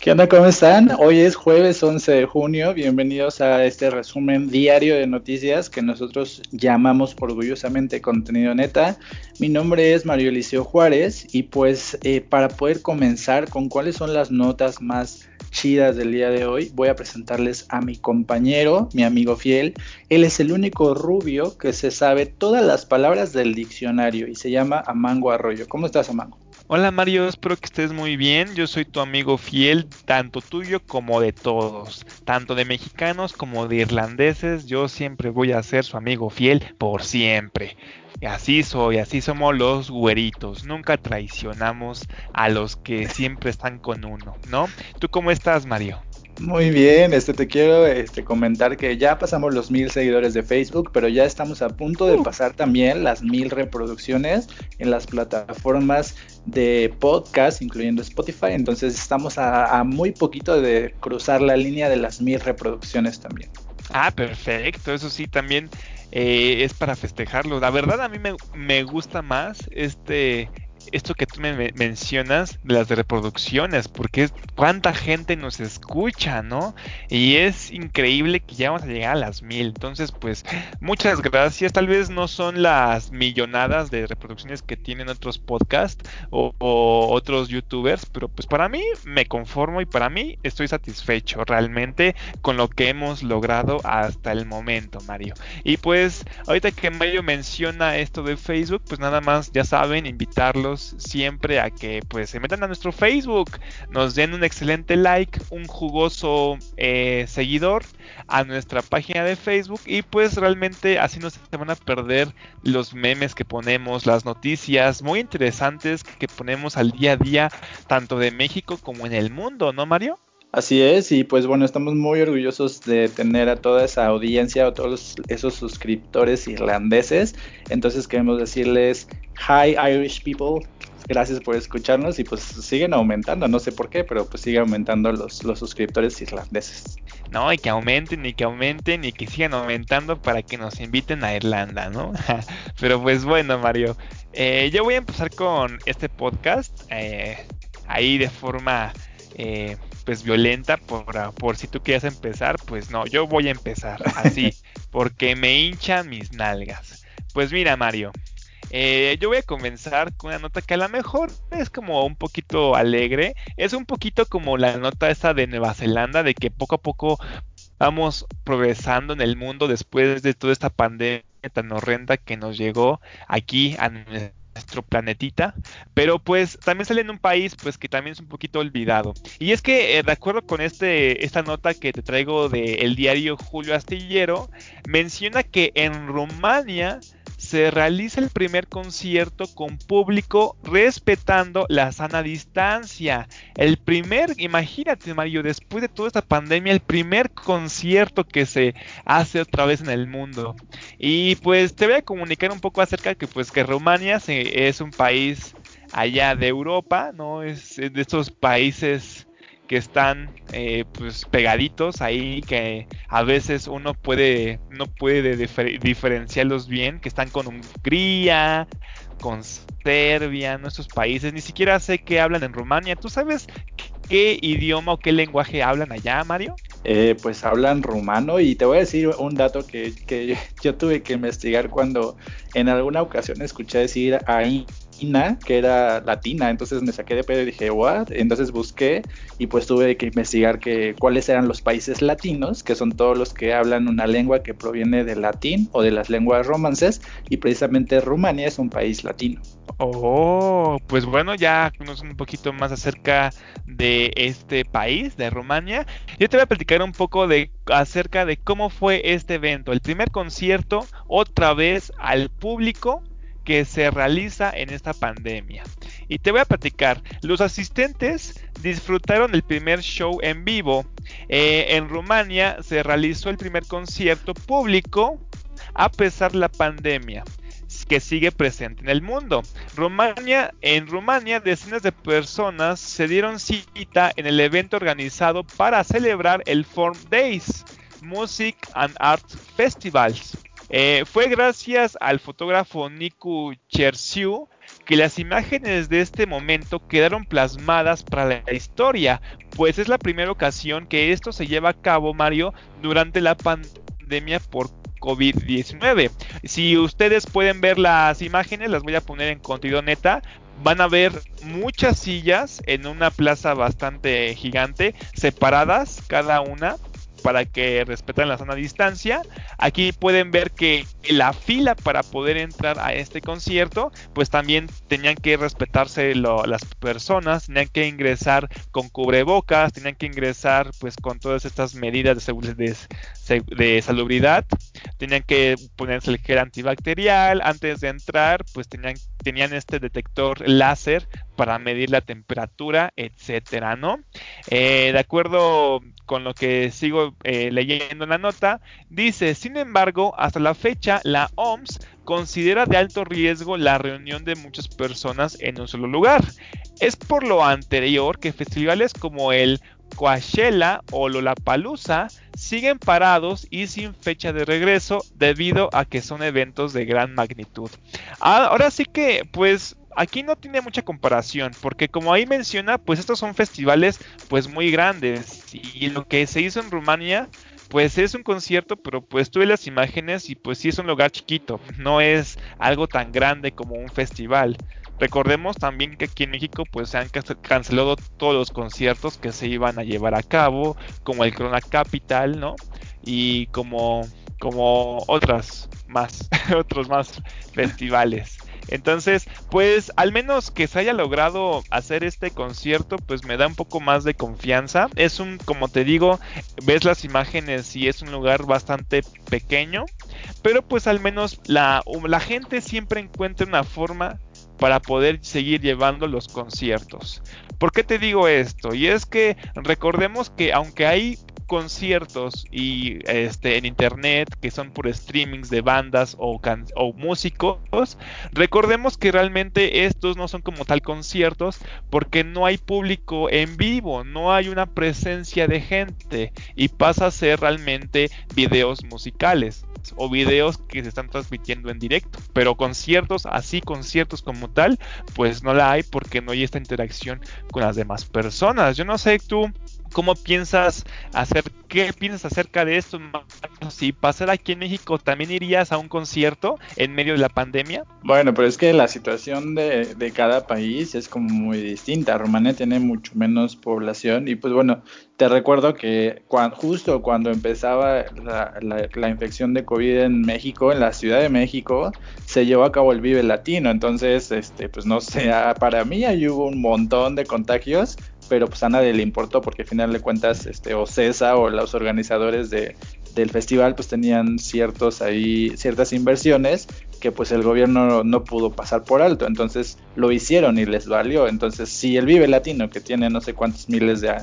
¿Qué onda? ¿Cómo están? Hoy es jueves 11 de junio. Bienvenidos a este resumen diario de noticias que nosotros llamamos orgullosamente contenido neta. Mi nombre es Mario Eliseo Juárez y pues eh, para poder comenzar con cuáles son las notas más chidas del día de hoy, voy a presentarles a mi compañero, mi amigo fiel. Él es el único rubio que se sabe todas las palabras del diccionario y se llama Amango Arroyo. ¿Cómo estás, Amango? Hola Mario, espero que estés muy bien. Yo soy tu amigo fiel, tanto tuyo como de todos, tanto de mexicanos como de irlandeses. Yo siempre voy a ser su amigo fiel por siempre. Así soy, así somos los güeritos. Nunca traicionamos a los que siempre están con uno, ¿no? ¿Tú cómo estás, Mario? Muy bien, este te quiero este, comentar que ya pasamos los mil seguidores de Facebook, pero ya estamos a punto de uh. pasar también las mil reproducciones en las plataformas de podcast, incluyendo Spotify. Entonces estamos a, muy poquito de cruzar la línea de las mil reproducciones también. Ah, perfecto. Eso sí, también eh, es para festejarlo. La verdad a mí me, me gusta más este esto que tú me mencionas las reproducciones, porque cuánta gente nos escucha, ¿no? Y es increíble que ya vamos a llegar a las mil. Entonces, pues, muchas gracias. Tal vez no son las millonadas de reproducciones que tienen otros podcasts o, otros youtubers, pero pues para mí me conformo y para mí estoy satisfecho realmente con lo que hemos logrado hasta el momento, Mario. Y pues, ahorita que Mario menciona esto de Facebook, pues nada más, ya saben, invitarlos siempre a que pues se metan a nuestro Facebook, nos den un excelente like, un jugoso eh, seguidor a nuestra página de Facebook y pues realmente así no se van a perder los memes que ponemos, las noticias muy interesantes que ponemos al día a día tanto de México como en el mundo, ¿no Mario? Así es, y pues bueno, estamos muy orgullosos de tener a toda esa audiencia, a todos esos suscriptores irlandeses. Entonces queremos decirles, hi Irish people, gracias por escucharnos y pues siguen aumentando, no sé por qué, pero pues sigue aumentando los, los suscriptores irlandeses. No, y que aumenten, y que aumenten, y que sigan aumentando para que nos inviten a Irlanda, ¿no? pero pues bueno, Mario, eh, yo voy a empezar con este podcast, eh, ahí de forma... Eh, pues violenta por, por si tú quieres empezar, pues no, yo voy a empezar así, porque me hinchan mis nalgas. Pues mira, Mario, eh, yo voy a comenzar con una nota que a lo mejor es como un poquito alegre. Es un poquito como la nota esa de Nueva Zelanda, de que poco a poco vamos progresando en el mundo después de toda esta pandemia tan horrenda que nos llegó aquí a nuestro planetita, pero pues también sale en un país pues que también es un poquito olvidado. Y es que eh, de acuerdo con este esta nota que te traigo del diario Julio Astillero, menciona que en Rumania se realiza el primer concierto con público respetando la sana distancia. El primer, imagínate Mario, después de toda esta pandemia, el primer concierto que se hace otra vez en el mundo. Y pues te voy a comunicar un poco acerca de que pues que Rumania es un país allá de Europa, ¿no? Es de estos países que están eh, pues pegaditos ahí que a veces uno puede no puede diferenciarlos bien que están con Hungría con Serbia nuestros países ni siquiera sé qué hablan en Rumania. Tú sabes qué idioma o qué lenguaje hablan allá Mario eh, pues hablan rumano y te voy a decir un dato que, que yo tuve que investigar cuando en alguna ocasión escuché decir que era latina, entonces me saqué de pedo y dije, what? Entonces busqué y pues tuve que investigar que, cuáles eran los países latinos, que son todos los que hablan una lengua que proviene del latín o de las lenguas romances, y precisamente Rumania es un país latino. Oh, pues bueno, ya conocemos un poquito más acerca de este país, de Rumania. Yo te voy a platicar un poco de acerca de cómo fue este evento, el primer concierto otra vez al público que se realiza en esta pandemia. Y te voy a platicar, los asistentes disfrutaron el primer show en vivo. Eh, en Rumania se realizó el primer concierto público a pesar de la pandemia que sigue presente en el mundo. Rumania, en Rumania, decenas de personas se dieron cita en el evento organizado para celebrar el Form Days, Music and Arts Festivals, eh, fue gracias al fotógrafo Niku Chersiu que las imágenes de este momento quedaron plasmadas para la historia, pues es la primera ocasión que esto se lleva a cabo, Mario, durante la pandemia por COVID-19. Si ustedes pueden ver las imágenes, las voy a poner en contenido neta. Van a ver muchas sillas en una plaza bastante gigante, separadas cada una para que respeten la sana distancia. Aquí pueden ver que la fila para poder entrar a este concierto, pues también tenían que respetarse las personas, tenían que ingresar con cubrebocas, tenían que ingresar pues con todas estas medidas de, de salubridad, tenían que ponerse el gel antibacterial, antes de entrar pues tenían, tenían este detector láser para medir la temperatura, etcétera, ¿no? Eh, de acuerdo con lo que sigo eh, leyendo en la nota, dice, sin embargo, hasta la fecha, la OMS considera de alto riesgo la reunión de muchas personas en un solo lugar. Es por lo anterior que festivales como el Coachella o Lollapalooza siguen parados y sin fecha de regreso debido a que son eventos de gran magnitud. Ahora sí que, pues, aquí no tiene mucha comparación, porque como ahí menciona, pues estos son festivales pues muy grandes y lo que se hizo en Rumania pues es un concierto, pero pues tuve las imágenes y pues sí es un lugar chiquito, no es algo tan grande como un festival. Recordemos también que aquí en México pues se han cancelado todos los conciertos que se iban a llevar a cabo, como el Corona Capital, ¿no? Y como como otras más, otros más festivales. Entonces, pues al menos que se haya logrado hacer este concierto, pues me da un poco más de confianza. Es un, como te digo, ves las imágenes y es un lugar bastante pequeño, pero pues al menos la, gente siempre encuentra una forma para poder seguir llevando los conciertos. ¿Por qué te digo esto? Y es que recordemos que aunque hay conciertos y este en internet que son por streamings de bandas o, o músicos, recordemos que realmente estos no son como tal conciertos porque no hay público en vivo, no hay una presencia de gente y pasa a ser realmente videos musicales o videos que se están transmitiendo en directo. Pero conciertos, así conciertos como tal, pues no la hay porque no hay esta interacción con las demás personas. Yo no sé tú ¿Cómo piensas hacer, qué piensas acerca de esto? Si pasara aquí en México, ¿también irías a un concierto en medio de la pandemia? Bueno, pero es que la situación de, de cada país es como muy distinta. Rumania tiene mucho menos población y pues bueno, te recuerdo que justo cuando empezaba la, la, infección de COVID en México, en la Ciudad de México, se llevó a cabo el Vive Latino. Entonces, este, pues no sé, para mí ahí hubo un montón de contagios pero pues a nadie le importó porque al final de cuentas este o CESA o los organizadores de, del festival pues tenían ciertos ahí ciertas inversiones que pues el gobierno no pudo pasar por alto. Entonces lo hicieron y les valió. Entonces si el Vive Latino que tiene no sé cuántos miles de,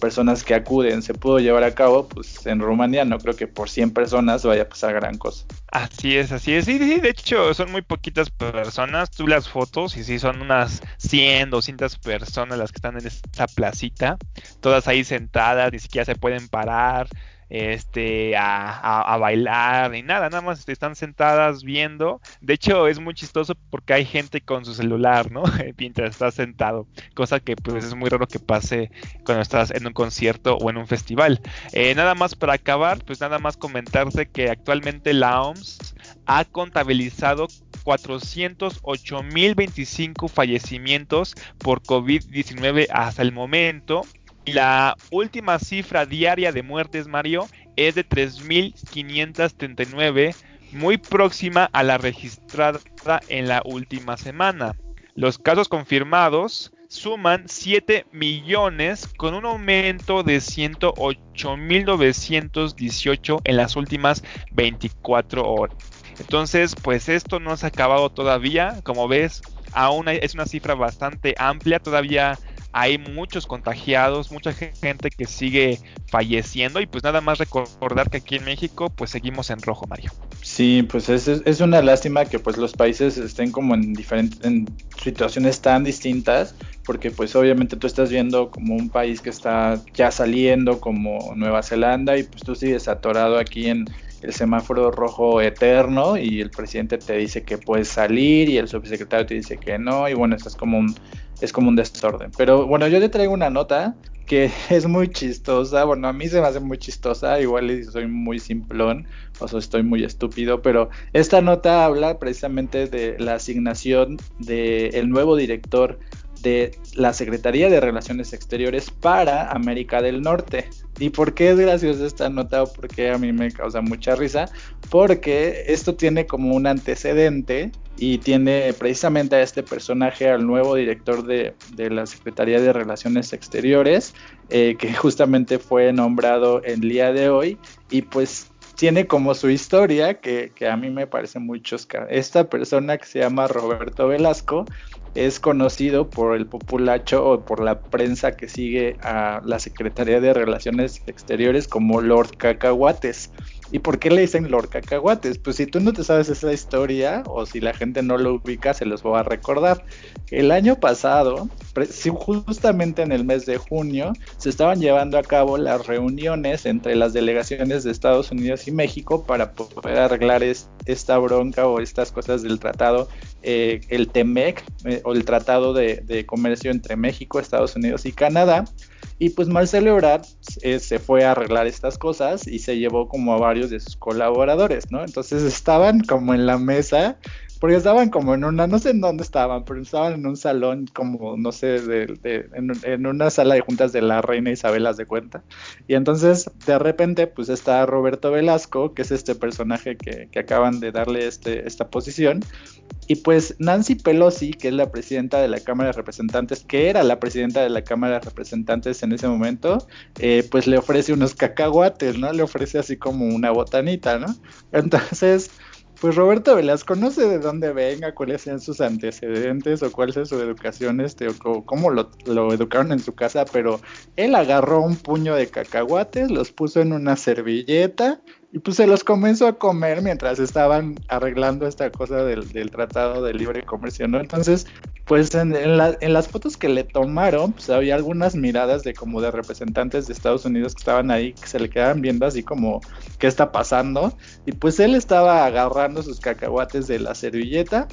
personas que acuden se pudo llevar a cabo pues en Rumanía no creo que por 100 personas vaya a pasar gran cosa. Así es así es. Sí, sí de hecho son muy poquitas personas. Tú las fotos y sí son unas 100 200 personas las que están en esta placita. Todas ahí sentadas ni siquiera se pueden parar este, a, bailar ni nada, nada más están sentadas viendo. De hecho, es muy chistoso porque hay gente con su celular, ¿no? Mientras estás sentado, cosa que pues es muy raro que pase cuando estás en un concierto o en un festival. Eh, nada más para acabar, pues nada más comentarte que actualmente la OMS ha contabilizado 408.025 fallecimientos por COVID-19 hasta el momento la última cifra diaria de muertes, Mario, es de 3.539, muy próxima a la registrada en la última semana. Los casos confirmados suman 7 millones con un aumento de 108.918 en las últimas 24 horas. Entonces, pues esto no se ha acabado todavía. Como ves, aún es una cifra bastante amplia. Todavía hay muchos contagiados, mucha gente que sigue falleciendo y pues nada más recordar que aquí en México pues seguimos en rojo, Mario. Sí, pues es, es una lástima que pues los países estén como en diferentes en situaciones tan distintas, porque pues obviamente tú estás viendo como un país que está ya saliendo como Nueva Zelanda y pues tú sigues atorado aquí en, el semáforo rojo eterno y el presidente te dice que puedes salir y el subsecretario te dice que no y bueno, esto es como un, es como un desorden. Pero bueno, yo le traigo una nota que es muy chistosa, bueno, a mí se me hace muy chistosa, igual soy muy simplón, o sea, estoy muy estúpido, pero esta nota habla precisamente de la asignación del nuevo director de la Secretaría de Relaciones Exteriores para América del Norte. ¿Y por qué es graciosa esta nota o por qué a mí me causa mucha risa? Porque esto tiene como un antecedente y tiene precisamente a este personaje, al nuevo director de, la Secretaría de Relaciones Exteriores, eh, que justamente fue nombrado el día de hoy y pues tiene como su historia que, que a mí me parece muy chosca. Esta persona que se llama Roberto Velasco es conocido por el populacho o por la prensa que sigue a la Secretaría de Relaciones Exteriores como Lord Cacahuates. ¿Y por qué le dicen Lord Cacahuates? Pues si tú no te sabes esa historia o si la gente no lo ubica, se los voy a recordar. El año pasado, justamente en el mes de junio, se estaban llevando a cabo las reuniones entre las delegaciones de Estados Unidos y México para poder arreglar esta bronca o estas cosas del tratado, eh, el TEMEC eh, o el tratado de comercio entre México, Estados Unidos y Canadá. Y pues Marcelo Ebrard eh, se fue a arreglar estas cosas y se llevó como a varios de sus colaboradores, ¿no? Entonces estaban como en la mesa, porque estaban como en una, no sé en dónde estaban, pero estaban en un salón como, no sé, de, en, una sala de juntas de la reina Isabel, de cuenta. Y entonces de repente pues está Roberto Velasco, que es este personaje que, que acaban de darle este, esta posición, y pues Nancy Pelosi, que es la presidenta de la Cámara de Representantes, que era la presidenta de la Cámara de Representantes en ese momento, eh, pues le ofrece unos cacahuates, ¿no? Le ofrece así como una botanita, ¿no? Entonces, pues Roberto Velasco, no sé de dónde venga, cuáles sean sus antecedentes o cuál sea su educación, este, o cómo lo, lo, educaron en su casa, pero él agarró un puño de cacahuates, los puso en una servilleta, y pues se los comenzó a comer mientras estaban arreglando esta cosa del, Tratado de Libre Comercio, ¿no? Entonces, pues en, las fotos que le tomaron, pues había algunas miradas de como de representantes de Estados Unidos que estaban ahí, que se le quedaban viendo así como, ¿qué está pasando? Y pues él estaba agarrando sus cacahuates de la servilleta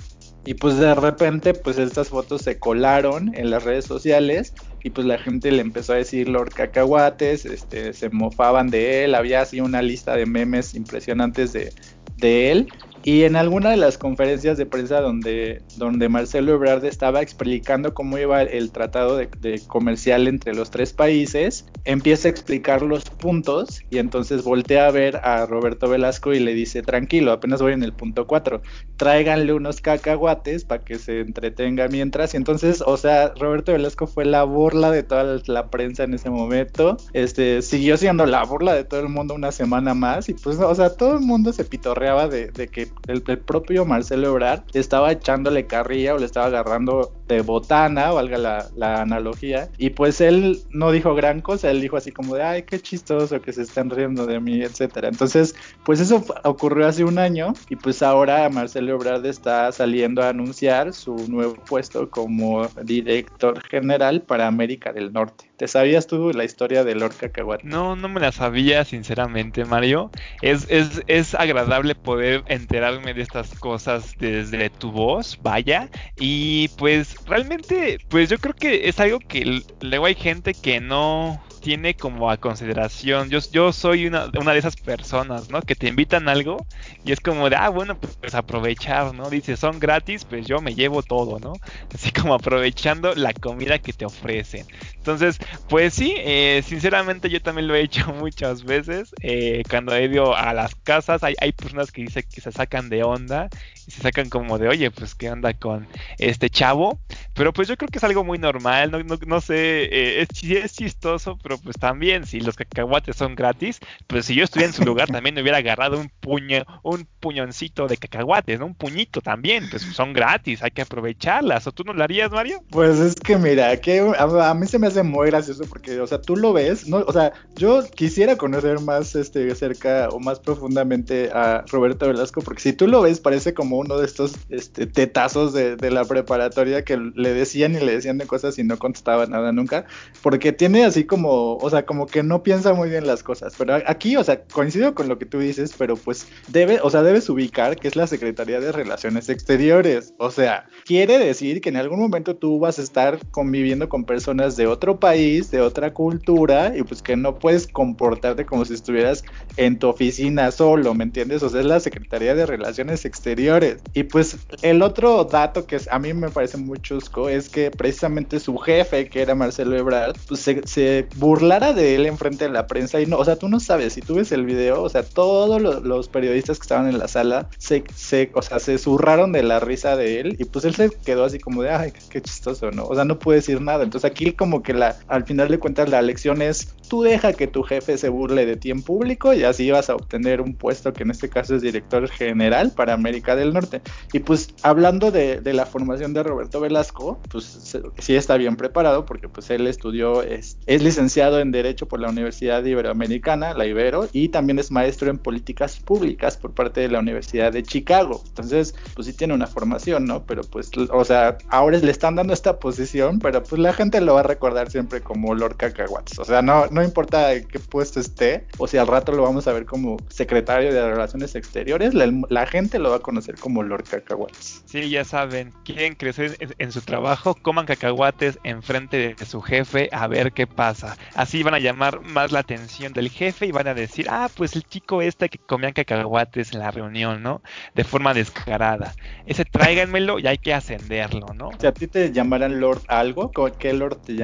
y pues de repente, pues estas fotos se colaron en las redes sociales y pues la gente le empezó a decir Lord Cacahuates, este, se mofaban de él, había así una lista de memes impresionantes de, de él y en alguna de las conferencias de prensa donde, donde Marcelo Ebrard estaba explicando cómo iba el tratado de, comercial entre los tres países, empieza a explicar los puntos y entonces voltea a ver a Roberto Velasco y le dice, tranquilo, apenas voy en el punto 4, tráiganle unos cacahuates para que se entretenga mientras. Y entonces, o sea, Roberto Velasco fue la burla de toda la prensa en ese momento, este, siguió siendo la burla de todo el mundo una semana más y pues, o sea, todo el mundo se pitorreaba de, de que el, propio Marcelo Ebrard estaba echándole carrilla o le estaba agarrando de botana, valga la, la, analogía, y pues él no dijo gran cosa, él dijo así como de, ay, qué chistoso que se están riendo de mí, etcétera. Entonces, pues eso ocurrió hace un año y pues ahora Marcelo Ebrard está saliendo a anunciar su nuevo puesto como director general para América del Norte. ¿Te sabías tú la historia de Lord Cacahuate? No, no me la sabía, sinceramente, Mario. Es, es, es agradable poder enterarme de estas cosas desde tu voz, vaya. Y pues realmente, pues yo creo que es algo que luego hay gente que no tiene como a consideración. Yo, yo soy una, una de esas personas, ¿no? Que te invitan algo y es como de, ah, bueno, pues, aprovechar, ¿no? Dice, son gratis, pues yo me llevo todo, ¿no? Así como aprovechando la comida que te ofrecen. Entonces, pues sí, eh, sinceramente yo también lo he hecho muchas veces. Eh, cuando he ido a las casas, hay, hay personas que dicen que se sacan de onda y se sacan como de, oye, pues qué onda con este chavo. Pero pues yo creo que es algo muy normal, no, no, no sé, eh, es, es chistoso, pero pues también, si los cacahuates son gratis, pues si yo estuviera en su lugar también me hubiera agarrado un puño, un puñoncito de cacahuates, ¿no? Un puñito también, pues son gratis, hay que aprovecharlas. ¿O tú no lo harías, Mario? Pues es que mira, que a, mí se me hace muy gracioso porque, o sea, tú lo ves, ¿no? O sea, yo quisiera conocer más este cerca o más profundamente a Roberto Velasco, porque si tú lo ves, parece como uno de estos este, tetazos de, de la preparatoria que le decían y le decían de cosas y no contestaba nada nunca, porque tiene así como, o sea, como que no piensa muy bien las cosas. Pero aquí, o sea, coincido con lo que tú dices, pero pues debe, o sea, debes ubicar que es la Secretaría de Relaciones Exteriores. O sea, quiere decir que en algún momento tú vas a estar conviviendo con personas de otro país, de otra cultura, y pues que no puedes comportarte como si estuvieras en tu oficina solo, ¿me entiendes? O sea, es la Secretaría de Relaciones Exteriores. Y pues el otro dato que a mí me parece muy chusco es que precisamente su jefe, que era Marcelo Ebrard, pues se, se burlara de él enfrente de la prensa y no, o sea, tú no sabes, si tú ves el video, o sea, todos los, periodistas que estaban en la sala se, se, o sea, se zurraron de la risa de él y pues él se quedó así como de, ay, qué chistoso, ¿no? O sea, no puede decir nada. Entonces aquí como que la, al final de cuentas la lección es, tú deja que tu jefe se burle de ti en público y así vas a obtener un puesto que en este caso es director general para América del Norte. Y pues hablando de, de la formación de Roberto Velasco, pues sí está bien preparado porque pues él estudió, es, es licenciado en Derecho por la Universidad Iberoamericana, la Ibero, y también es maestro en políticas públicas por parte de la Universidad de Chicago. Entonces, pues sí tiene una formación, ¿no? Pero pues, o sea, ahora le están dando esta posición, pero pues la gente lo va a recordar siempre como Lord Cacahuates. O sea, no, no importa en qué puesto esté, o si al rato lo vamos a ver como secretario de Relaciones Exteriores, la, gente lo va a conocer como Lord Cacahuates. Sí, ya saben, quieren crecer en, su trabajo, coman cacahuates enfrente de su jefe a ver qué pasa. Así van a llamar más la atención del jefe y van a decir, ah, pues el chico este que comían cacahuates en la reunión, ¿no? De forma descarada. Ese tráiganmelo y hay que ascenderlo, ¿no? Si a ti te llamaran Lord algo, ¿qué Lord te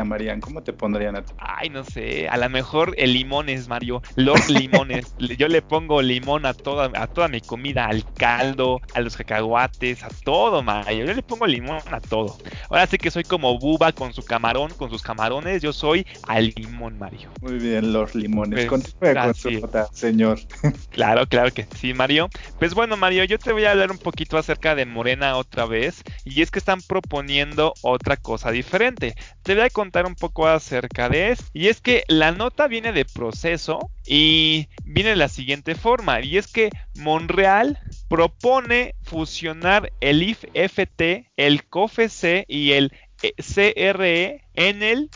¿Cómo te pondrían a ti? Ay, no sé, a lo mejor el limones, Mario. Lord Limones. Yo le pongo limón a toda, a toda mi comida, al caldo, a los cacahuates, a todo, Mario. Yo le pongo limón a todo. Ahora sí que soy como Buba con su camarón, con sus camarones. Yo soy al limón, Mario. Muy bien, Lord Limones. Pues, con su nota, señor. Claro, claro que sí, Mario. Pues bueno, Mario, yo te voy a hablar un poquito acerca de Morena otra vez. Y es que están proponiendo otra cosa diferente. Te voy a contar un poco acerca de eso. Y es que la nota viene de proceso y viene de la siguiente forma. Y es que Monreal propone fusionar el IFT, el COFEC y el CRE en el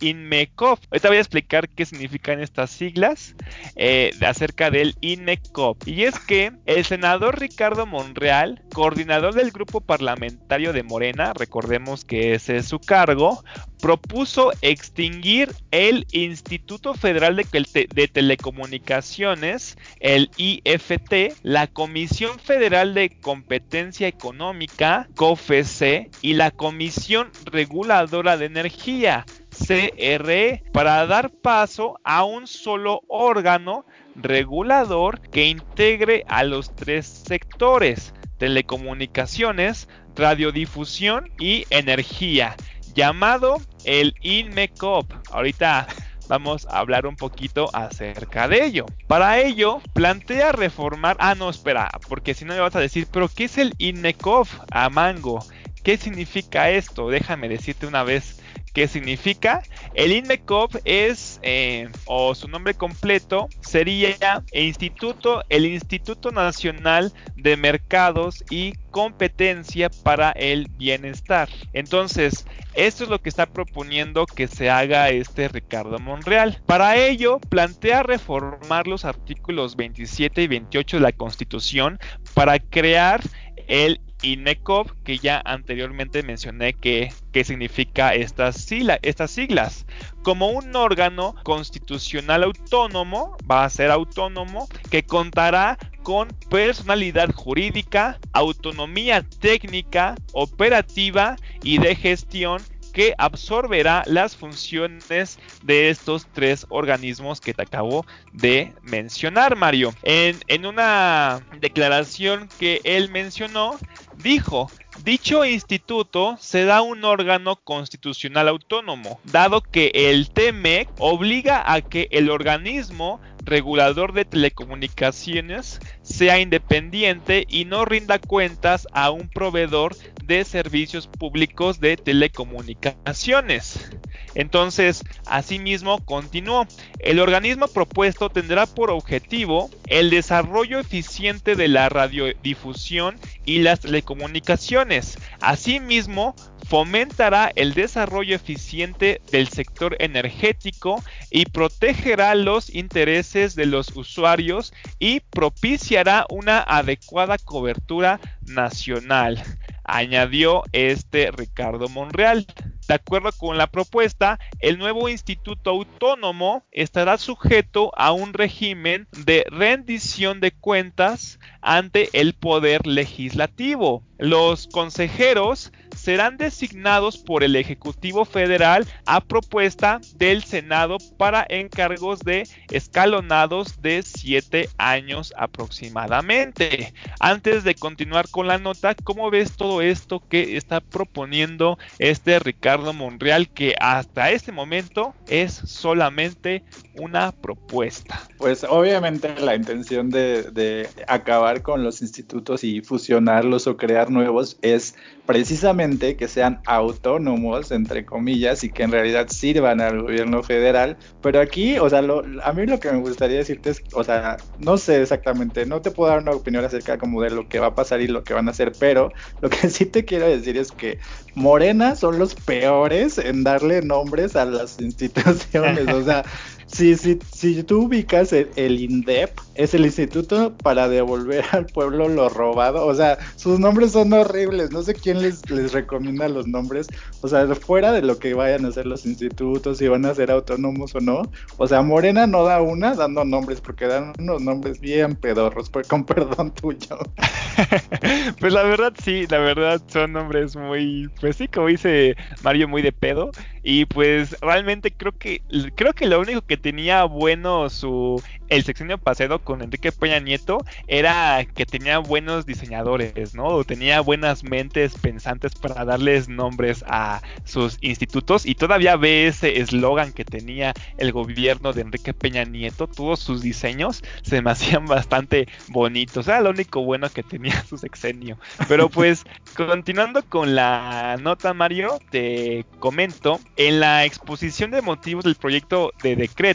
INMECOP. Ahorita voy a explicar qué significan estas siglas eh, acerca del INMECOP. Y es que el senador Ricardo Monreal, coordinador del grupo parlamentario de Morena, recordemos que ese es su cargo, propuso extinguir el Instituto Federal de, Telecomunicaciones, el IFT, la Comisión Federal de Competencia Económica, COFEC, y la Comisión Reguladora de Energía, CRE, para dar paso a un solo órgano regulador que integre a los tres sectores, telecomunicaciones, radiodifusión y energía, llamado el INMECOP. Ahorita vamos a hablar un poquito acerca de ello. Para ello, plantea reformar. Ah, no, espera, porque si no me vas a decir, pero ¿qué es el INMECOP a Mango? ¿Qué significa esto? Déjame decirte una vez qué significa. El INMECOP es, eh, o su nombre completo sería Instituto, el Instituto Nacional de Mercados y Competencia para el Bienestar. Entonces, esto es lo que está proponiendo que se haga este Ricardo Monreal. Para ello, plantea reformar los artículos 27 y 28 de la Constitución para crear el INECOP, que ya anteriormente mencioné que, significa estas, estas siglas. Como un órgano constitucional autónomo, va a ser autónomo, que contará con personalidad jurídica, autonomía técnica, operativa y de gestión que absorberá las funciones de estos tres organismos que te acabo de mencionar, Mario. En, en una declaración que él mencionó, dijo, Dicho instituto será un órgano constitucional autónomo, dado que el TMEC obliga a que el organismo regulador de telecomunicaciones sea independiente y no rinda cuentas a un proveedor de servicios públicos de telecomunicaciones. Entonces, asimismo, continuó, el organismo propuesto tendrá por objetivo el desarrollo eficiente de la radiodifusión y las telecomunicaciones. Asimismo, fomentará el desarrollo eficiente del sector energético y protegerá los intereses de los usuarios y propiciará una adecuada cobertura nacional, añadió este Ricardo Monreal. De acuerdo con la propuesta, el nuevo instituto autónomo estará sujeto a un régimen de rendición de cuentas ante el poder legislativo. Los consejeros serán designados por el Ejecutivo Federal a propuesta del Senado para encargos de escalonados de 7 años aproximadamente. Antes de continuar con la nota, ¿cómo ves todo esto que está proponiendo este Ricardo Monreal que hasta este momento es solamente una propuesta? Pues obviamente la intención de acabar con los institutos y fusionarlos o crear nuevos es precisamente que sean autónomos, entre comillas, y que en realidad sirvan al gobierno federal. Pero aquí, o sea, a mí lo que me gustaría decirte es, o sea, no sé exactamente, no te puedo dar una opinión acerca de lo que va a pasar y lo que van a hacer, pero lo que sí te quiero decir es que Morena son los peores en darle nombres a las instituciones, o sea, si, si, si tú ubicas el, INDEP, es el Instituto para devolver al pueblo lo robado. O sea, sus nombres son horribles. No sé quién les, les recomienda los nombres. O sea, fuera de lo que vayan a hacer los institutos, si van a ser autónomos o no. O sea, Morena no da una dando nombres, porque dan unos nombres bien pedorros, pues, con perdón tuyo. pues la verdad sí, la verdad son nombres muy, pues sí, como dice Mario, muy de pedo. Y pues realmente creo que creo que lo único que tenía bueno su el sexenio pasado con Enrique Peña Nieto era que tenía buenos diseñadores, ¿no? O tenía buenas mentes pensantes para darles nombres a sus institutos y todavía ve ese eslogan que tenía el gobierno de Enrique Peña Nieto, todos sus diseños se me hacían bastante bonitos, era lo único bueno que tenía su sexenio. Pero pues continuando con la nota Mario, te comento en la exposición de motivos del proyecto de decreto,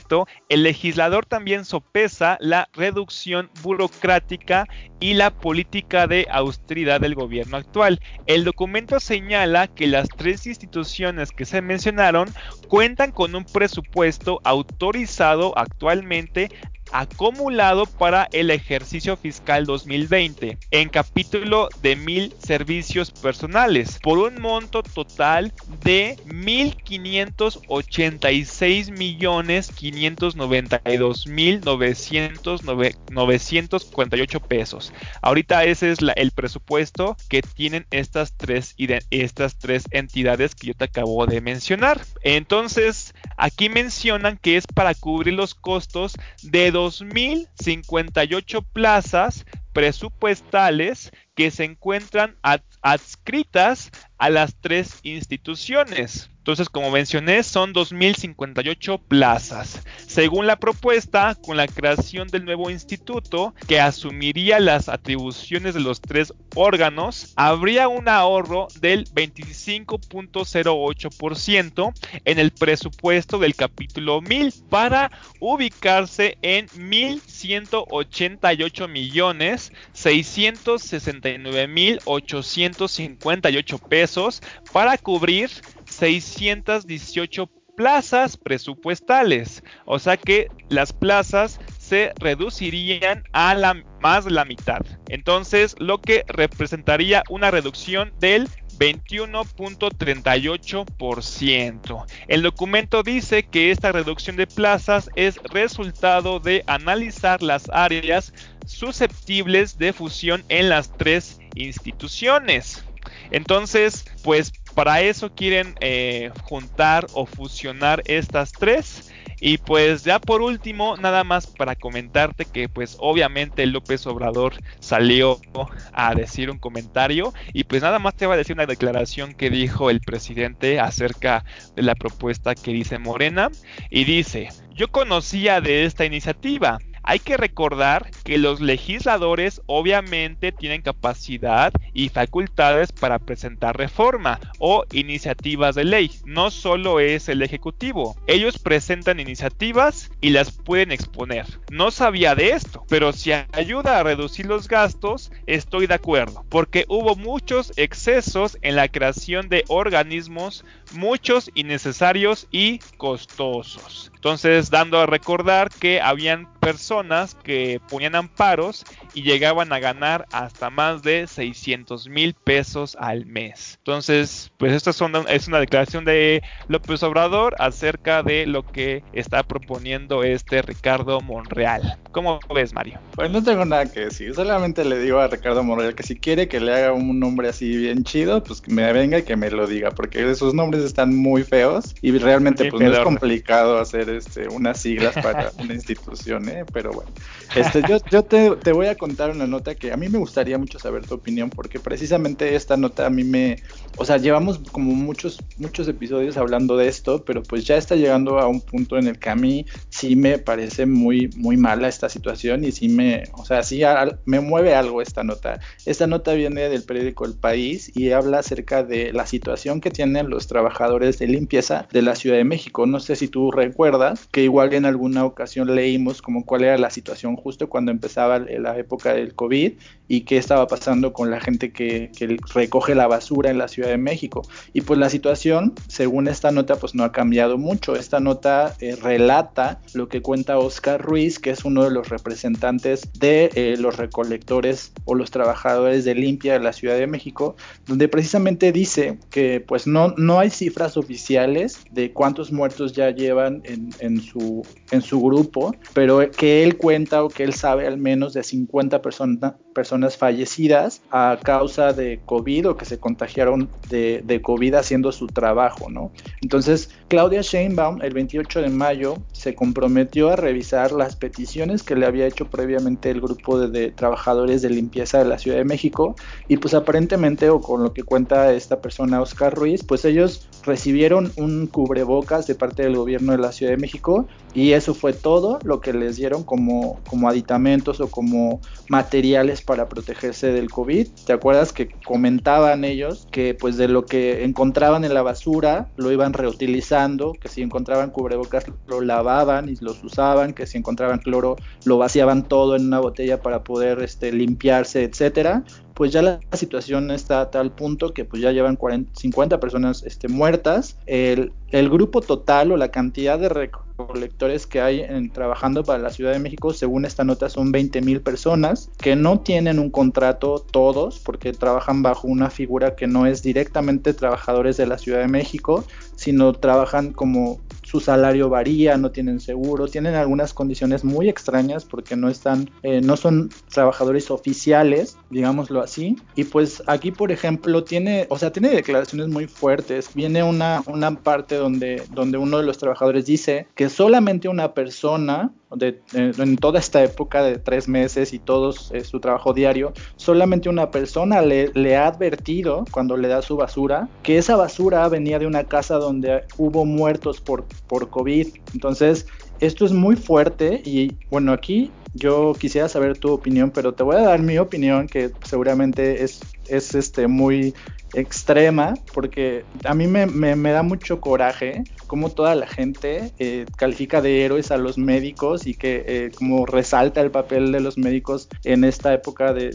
el legislador también sopesa la reducción burocrática y la política de austeridad del gobierno actual. El documento señala que las tres instituciones que se mencionaron cuentan con un presupuesto autorizado actualmente acumulado para el ejercicio fiscal 2020 en capítulo de mil servicios personales por un monto total de 1.586 millones 592 mil 948 pesos. Ahorita ese es el presupuesto que tienen estas tres, estas tres entidades que yo te acabo de mencionar. Entonces, aquí mencionan que es para cubrir los costos de 2.058 plazas presupuestales que se encuentran adscritas a las tres instituciones. Entonces, como mencioné, son 2.058 plazas. Según la propuesta, con la creación del nuevo instituto, que asumiría las atribuciones de los tres órganos, habría un ahorro del 25.08% en el presupuesto del capítulo 1000 para ubicarse en 1.188 millones 669 mil 858 para cubrir 618 plazas presupuestales. O sea que las plazas se reducirían a la más la mitad. Entonces, lo que representaría una reducción del 21.38%. El documento dice que esta reducción de plazas es resultado de analizar las áreas susceptibles de fusión en las tres instituciones. Entonces, pues para eso quieren eh, juntar o fusionar estas tres. Y pues ya por último, nada más para comentarte que pues obviamente López Obrador salió a decir un comentario. Y pues nada más te va a decir una declaración que dijo el presidente acerca de la propuesta que dice Morena. Y dice, yo conocía de esta iniciativa, hay que recordar que los legisladores obviamente tienen capacidad y facultades para presentar reforma o iniciativas de ley. No solo es el Ejecutivo. Ellos presentan iniciativas y las pueden exponer. No sabía de esto, pero si ayuda a reducir los gastos, estoy de acuerdo. Porque hubo muchos excesos en la creación de organismos, muchos innecesarios y costosos. Entonces, dando a recordar que habían personas que ponían amparos y llegaban a ganar hasta más de 600 mil pesos al mes. Entonces, pues esta es una declaración de López Obrador acerca de lo que está proponiendo este Ricardo Monreal. ¿Cómo ves, Mario? Pues no tengo nada que decir, solamente le digo a Ricardo Monreal que si quiere que le haga un nombre así bien chido, pues que me venga y que me lo diga, porque esos nombres están muy feos y realmente pues no es complicado hacer este unas siglas para una institución, ¿eh? pero bueno. Este, yo yo te, voy a contar una nota que a mí me gustaría mucho saber tu opinión, porque precisamente esta nota a mí me, o sea, llevamos como muchos, muchos episodios hablando de esto, pero pues ya está llegando a un punto en el que a mí sí me parece muy, muy mala esta situación y sí me, o sea, sí me mueve algo esta nota. Esta nota viene del periódico El País y habla acerca de la situación que tienen los trabajadores de limpieza de la Ciudad de México. No sé si tú recuerdas que igual en alguna ocasión leímos como cuál era la situación justo cuando empezaba la época del COVID y qué estaba pasando con la gente que, recoge la basura en la Ciudad de México. Y pues la situación, según esta nota, pues no ha cambiado mucho. Esta nota eh, relata lo que cuenta Oscar Ruiz, que es uno de los representantes de eh, los recolectores o los trabajadores de limpia de la Ciudad de México, donde precisamente dice que pues no, no hay cifras oficiales de cuántos muertos ya llevan en, en, su, en su grupo, pero que él cuenta o que él sabe al menos de 50 personas fallecidas a causa de COVID o que se contagiaron de, COVID haciendo su trabajo, ¿no? Entonces, Claudia Sheinbaum el 28 de mayo se comprometió a revisar las peticiones que le había hecho previamente el grupo de, de trabajadores de limpieza de la Ciudad de México y pues aparentemente o con lo que cuenta esta persona Oscar Ruiz, pues ellos recibieron un cubrebocas de parte del gobierno de la Ciudad de México y eso fue todo lo que les dieron como, como aditamentos o como materiales para protegerse del COVID. ¿Te acuerdas que comentaban ellos que pues de lo que encontraban en la basura lo iban reutilizando, que si encontraban cubrebocas lo lavaban y los usaban, que si encontraban cloro lo vaciaban todo en una botella para poder este, limpiarse, etcétera? Pues ya la situación está a tal punto que pues ya llevan 40, 50 personas este, muertas. El, el, grupo total o la cantidad de recolectores que hay en, trabajando para la Ciudad de México, según esta nota, son 20 mil personas que no tienen un contrato todos porque trabajan bajo una figura que no es directamente trabajadores de la Ciudad de México, sino trabajan como su salario varía, no tienen seguro, tienen algunas condiciones muy extrañas porque no están, eh, no son trabajadores oficiales, digámoslo así. Y pues aquí, por ejemplo, tiene, o sea, tiene declaraciones muy fuertes. Viene una, una parte donde, donde uno de los trabajadores dice que solamente una persona de, en toda esta época de tres meses y todo eh, su trabajo diario, solamente una persona le, le, ha advertido cuando le da su basura que esa basura venía de una casa donde hubo muertos por, por COVID. Entonces, esto es muy fuerte y bueno, aquí yo quisiera saber tu opinión, pero te voy a dar mi opinión que seguramente es, es este, muy extrema porque a mí me, me, da mucho coraje cómo toda la gente eh, califica de héroes a los médicos y que eh, como resalta el papel de los médicos en esta época de,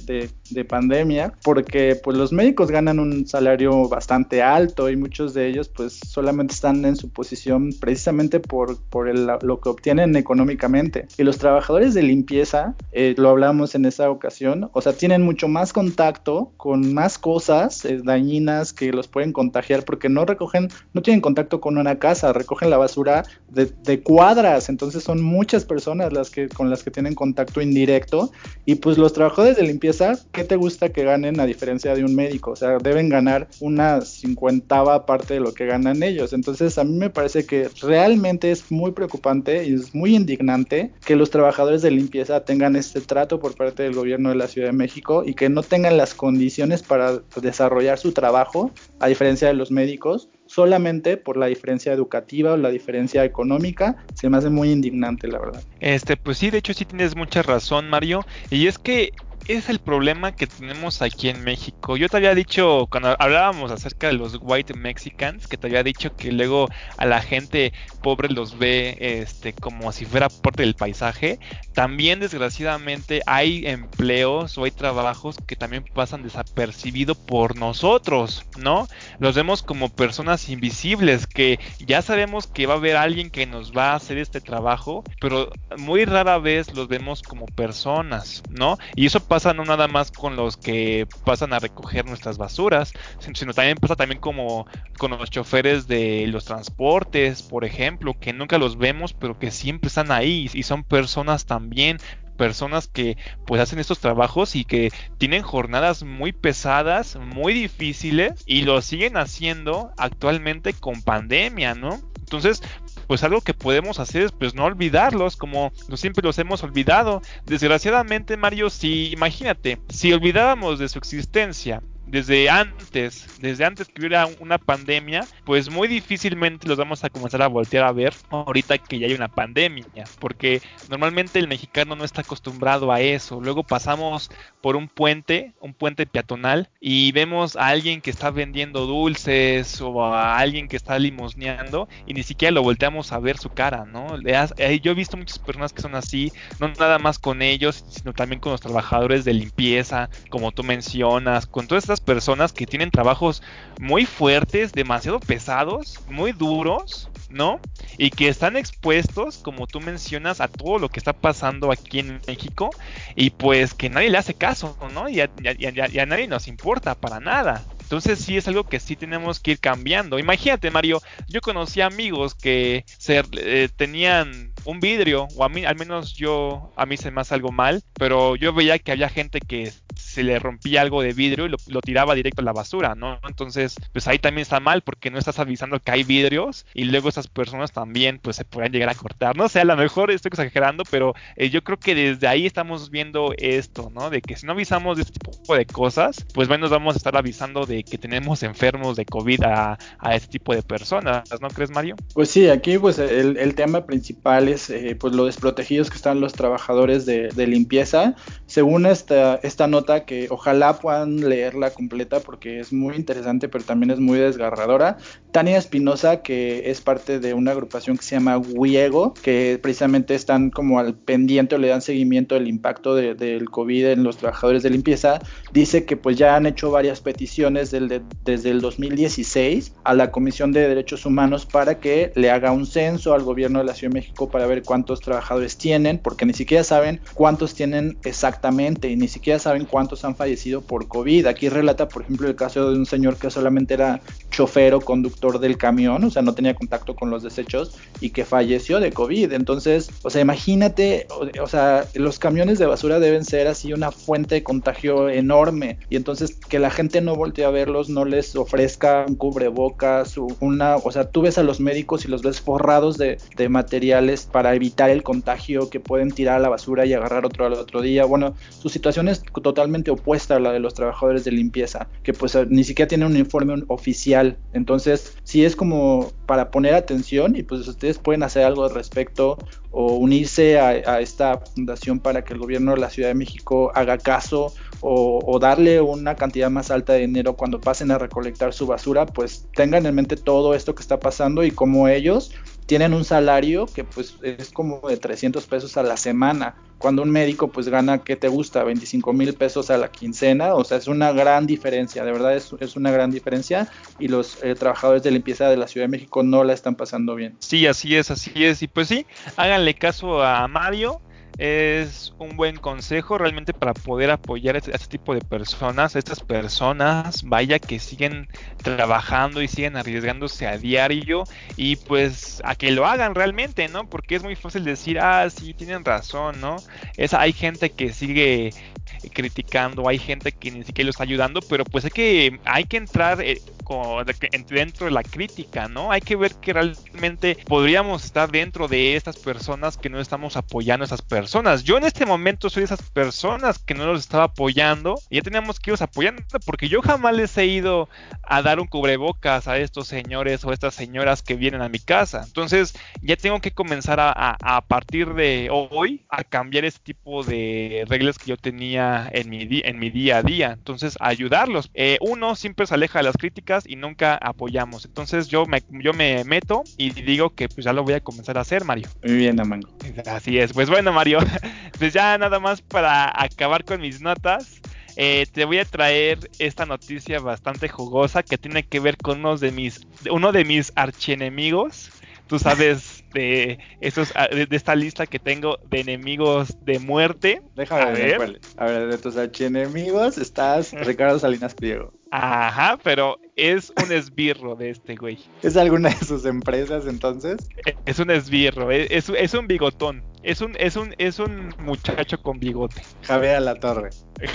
de, pandemia porque pues los médicos ganan un salario bastante alto y muchos de ellos pues solamente están en su posición precisamente por, por el, lo que obtienen económicamente. Y los trabajadores de limpieza eh, lo hablamos en esa ocasión o sea tienen mucho más contacto con más cosas dañinas que los pueden contagiar porque no recogen, no tienen contacto con una casa, casa, recogen la basura de, cuadras, entonces son muchas personas las que con las que tienen contacto indirecto y pues los trabajadores de limpieza, ¿qué te gusta que ganen a diferencia de un médico? O sea, deben ganar una cincuentava parte de lo que ganan ellos. Entonces a mí me parece que realmente es muy preocupante y es muy indignante que los trabajadores de limpieza tengan este trato por parte del gobierno de la Ciudad de México y que no tengan las condiciones para desarrollar su trabajo, a diferencia de los médicos, solamente por la diferencia educativa o la diferencia económica, se me hace muy indignante, la verdad. Este, pues sí, de hecho sí tienes mucha razón, Mario, y es que es el problema que tenemos aquí en México. Yo te había dicho, cuando hablábamos acerca de los white mexicans, que te había dicho que luego a la gente pobre los ve este, como si fuera parte del paisaje. También desgraciadamente hay empleos o hay trabajos que también pasan desapercibidos por nosotros, ¿no? Los vemos como personas invisibles que ya sabemos que va a haber alguien que nos va a hacer este trabajo, pero muy rara vez los vemos como personas, ¿no? Y eso pasa pasa no nada más con los que pasan a recoger nuestras basuras, sino también pasa también como con los choferes de los transportes, por ejemplo, que nunca los vemos, pero que siempre están ahí y son personas también personas que pues hacen estos trabajos y que tienen jornadas muy pesadas, muy difíciles y lo siguen haciendo actualmente con pandemia, ¿no? Entonces, pues algo que podemos hacer es pues no olvidarlos como siempre los hemos olvidado. Desgraciadamente, Mario, si imagínate, si olvidábamos de su existencia desde antes, desde antes que hubiera una pandemia, pues muy difícilmente los vamos a comenzar a voltear a ver ahorita que ya hay una pandemia, porque normalmente el mexicano no está acostumbrado a eso. Luego pasamos por un puente, un puente peatonal, y vemos a alguien que está vendiendo dulces o a alguien que está limosneando y ni siquiera lo volteamos a ver su cara, ¿no? Eh, yo he visto muchas personas que son así, no nada más con ellos, sino también con los trabajadores de limpieza, como tú mencionas, con todas estas personas que tienen trabajos muy fuertes, demasiado pesados, muy duros, ¿no? Y que están expuestos, como tú mencionas, a todo lo que está pasando aquí en México y pues que nadie le hace caso, ¿no? Y a, nadie nos importa para nada. Entonces sí es algo que sí tenemos que ir cambiando. Imagínate, Mario, yo conocí amigos que se, eh, tenían un vidrio, o a mí, al menos yo, a mí se me hace algo mal, pero yo veía que había gente que se le rompía algo de vidrio y lo, tiraba directo a la basura, ¿no? Entonces, pues ahí también está mal porque no estás avisando que hay vidrios y luego esas personas también pues se pueden llegar a cortar. No sé, a lo mejor estoy exagerando, pero eh, yo creo que desde ahí estamos viendo esto, ¿no? De que si no avisamos de este tipo de cosas, pues menos vamos a estar avisando de que tenemos enfermos de COVID a, este tipo de personas, ¿no crees, Mario? Pues sí, aquí pues el, tema principal es eh, pues lo desprotegidos que están los trabajadores de, de limpieza. Según esta, esta nota que ojalá puedan leerla completa porque es muy interesante, pero también es muy desgarradora. Tania Espinosa, que es parte de una agrupación que se llama Wiego, que precisamente están como al pendiente o le dan seguimiento del impacto del COVID en los trabajadores de limpieza, dice que pues ya han hecho varias peticiones desde el 2016 a la Comisión de Derechos Humanos para que le haga un censo al gobierno de la Ciudad de México para ver cuántos trabajadores tienen, porque ni siquiera saben cuántos tienen exactamente y ni siquiera saben cuántos han fallecido por COVID. Aquí relata, por ejemplo, el caso de un señor que solamente era chofer o conductor del camión, o sea, no tenía contacto con los desechos y que falleció de COVID. Entonces, o sea, imagínate, o, sea, los camiones de basura deben ser así una fuente de contagio enorme y entonces que la gente no voltee a verlos, no les ofrezca un cubrebocas, una, o sea, tú ves a los médicos y los ves forrados de, de materiales para evitar el contagio que pueden tirar a la basura y agarrar otro al otro día. Bueno, su situación es totalmente opuesta a la de los trabajadores de limpieza, que pues ni siquiera tienen un informe oficial. Entonces, sí es como para poner atención y pues ustedes pueden hacer algo al respecto o unirse a, esta fundación para que el gobierno de la Ciudad de México haga caso o, o, darle una cantidad más alta de dinero cuando pasen a recolectar su basura, pues tengan en mente todo esto que está pasando y cómo ellos tienen un salario que pues es como de 300 pesos a la semana, cuando un médico pues gana, ¿qué te gusta? 25 mil pesos a la quincena, o sea, es una gran diferencia, de verdad es, es una gran diferencia. Y los eh, trabajadores de limpieza de la Ciudad de México no la están pasando bien. Sí, así es, así es, y pues sí, háganle caso a Mario, es un buen consejo realmente para poder apoyar a este, tipo de personas, estas personas, vaya que siguen trabajando y siguen arriesgándose a diario y pues a que lo hagan realmente, ¿no? Porque es muy fácil decir, ah, sí, tienen razón, ¿no? Es, hay gente que sigue criticando, hay gente que ni siquiera lo está ayudando, pero pues hay que, hay que entrar eh, dentro de la crítica, ¿no? Hay que ver que realmente podríamos estar dentro de estas personas que no estamos apoyando a esas personas. Yo en este momento soy de esas personas que no los estaba apoyando y ya teníamos que irlos apoyando porque yo jamás les he ido a dar un cubrebocas a estos señores o estas señoras que vienen a mi casa. Entonces ya tengo que comenzar a, a, partir de hoy a cambiar ese tipo de reglas que yo tenía en mi, en mi día a día. Entonces ayudarlos. Eh, uno siempre se aleja de las críticas y nunca apoyamos. Entonces yo me, yo me meto y digo que pues ya lo voy a comenzar a hacer, Mario. Muy bien, Amango. Así es. Pues bueno, Mario, pues ya nada más para acabar con mis notas. Eh, te voy a traer esta noticia bastante jugosa que tiene que ver con uno de mis, uno de mis archienemigos. Tú sabes de esos, de, esta lista que tengo de enemigos de muerte. Déjame ver. A ver, de tus archienemigos estás Ricardo Salinas Pliego. Ajá, pero es un esbirro de este güey. ¿Es alguna de sus empresas entonces? Es un esbirro, es, es, un bigotón. Es un, es un, es un muchacho con bigote. Javier a la torre.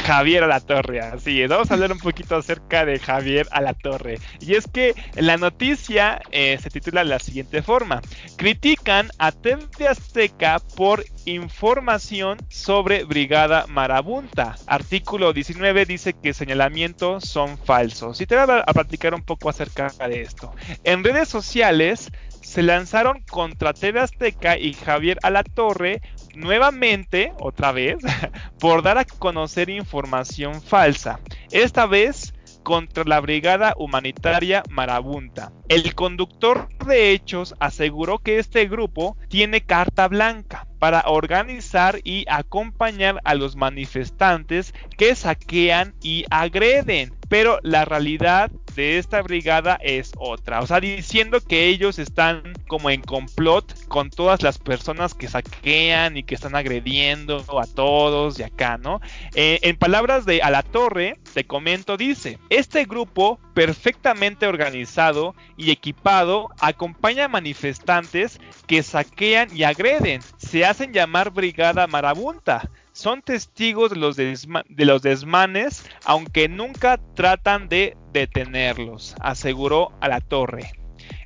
Javier a la torre, así es. Vamos a hablar un poquito acerca de Javier a la torre. Y es que la noticia eh, se titula de la siguiente forma. Critican a TV Azteca por información sobre Brigada Marabunta. Artículo 19 dice que señalamientos son falsos. Y te voy a un poco acerca de esto. En redes sociales se lanzaron contra TV Azteca y Javier Alatorre nuevamente, otra vez, por dar a conocer información falsa. Esta vez contra la Brigada Humanitaria Marabunta. El conductor de hechos aseguró que este grupo tiene carta blanca para organizar y acompañar a los manifestantes que saquean y agreden. Pero la realidad de esta brigada es otra. O sea, diciendo que ellos están como en complot con todas las personas que saquean y que están agrediendo a todos y acá, ¿no? Eh, en palabras de A la Torre, te comento, dice, este grupo perfectamente organizado y equipado acompaña a manifestantes que saquean y agreden. Se hacen llamar Brigada Marabunta son testigos de los, de los desmanes, aunque nunca tratan de detenerlos, aseguró a la torre.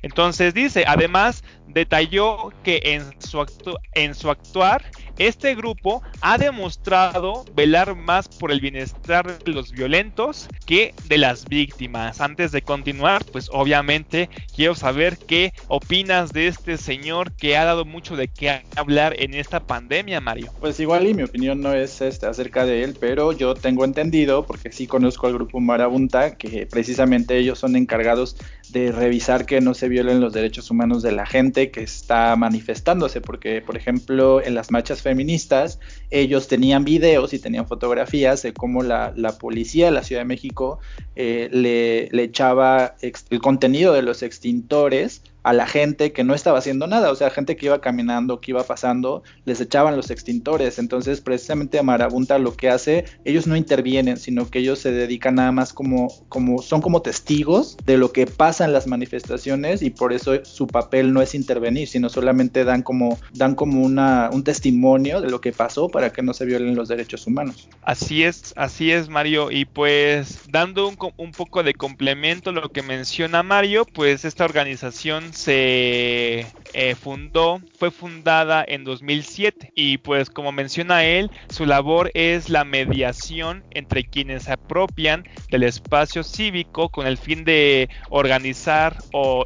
Entonces dice, además detalló que en su, actuar este grupo ha demostrado velar más por el bienestar de los violentos que de las víctimas. Antes de continuar, pues obviamente quiero saber qué opinas de este señor que ha dado mucho de qué hablar en esta pandemia, Mario. Pues igual y mi opinión no es este, acerca de él, pero yo tengo entendido, porque sí conozco al grupo Marabunta, que precisamente ellos son encargados de revisar que no se violen los derechos humanos de la gente que está manifestándose, porque por ejemplo en las marchas feministas ellos tenían videos y tenían fotografías de cómo la, policía de la Ciudad de México eh, le, le, echaba el contenido de los extintores a la gente que no estaba haciendo nada, o sea, gente que iba caminando, que iba pasando, les echaban los extintores. Entonces, precisamente Marabunta lo que hace, ellos no intervienen, sino que ellos se dedican nada más como, como, son como testigos de lo que pasa en las manifestaciones y por eso su papel no es intervenir, sino solamente dan como, dan como una, un testimonio de lo que pasó para que no se violen los derechos humanos. Así es, así es, Mario. Y pues, dando un, un poco de complemento a lo que menciona Mario, pues esta organización se eh, fundó, fue fundada en 2007 y pues como menciona él, su labor es la mediación entre quienes se apropian del espacio cívico con el fin de organizar o,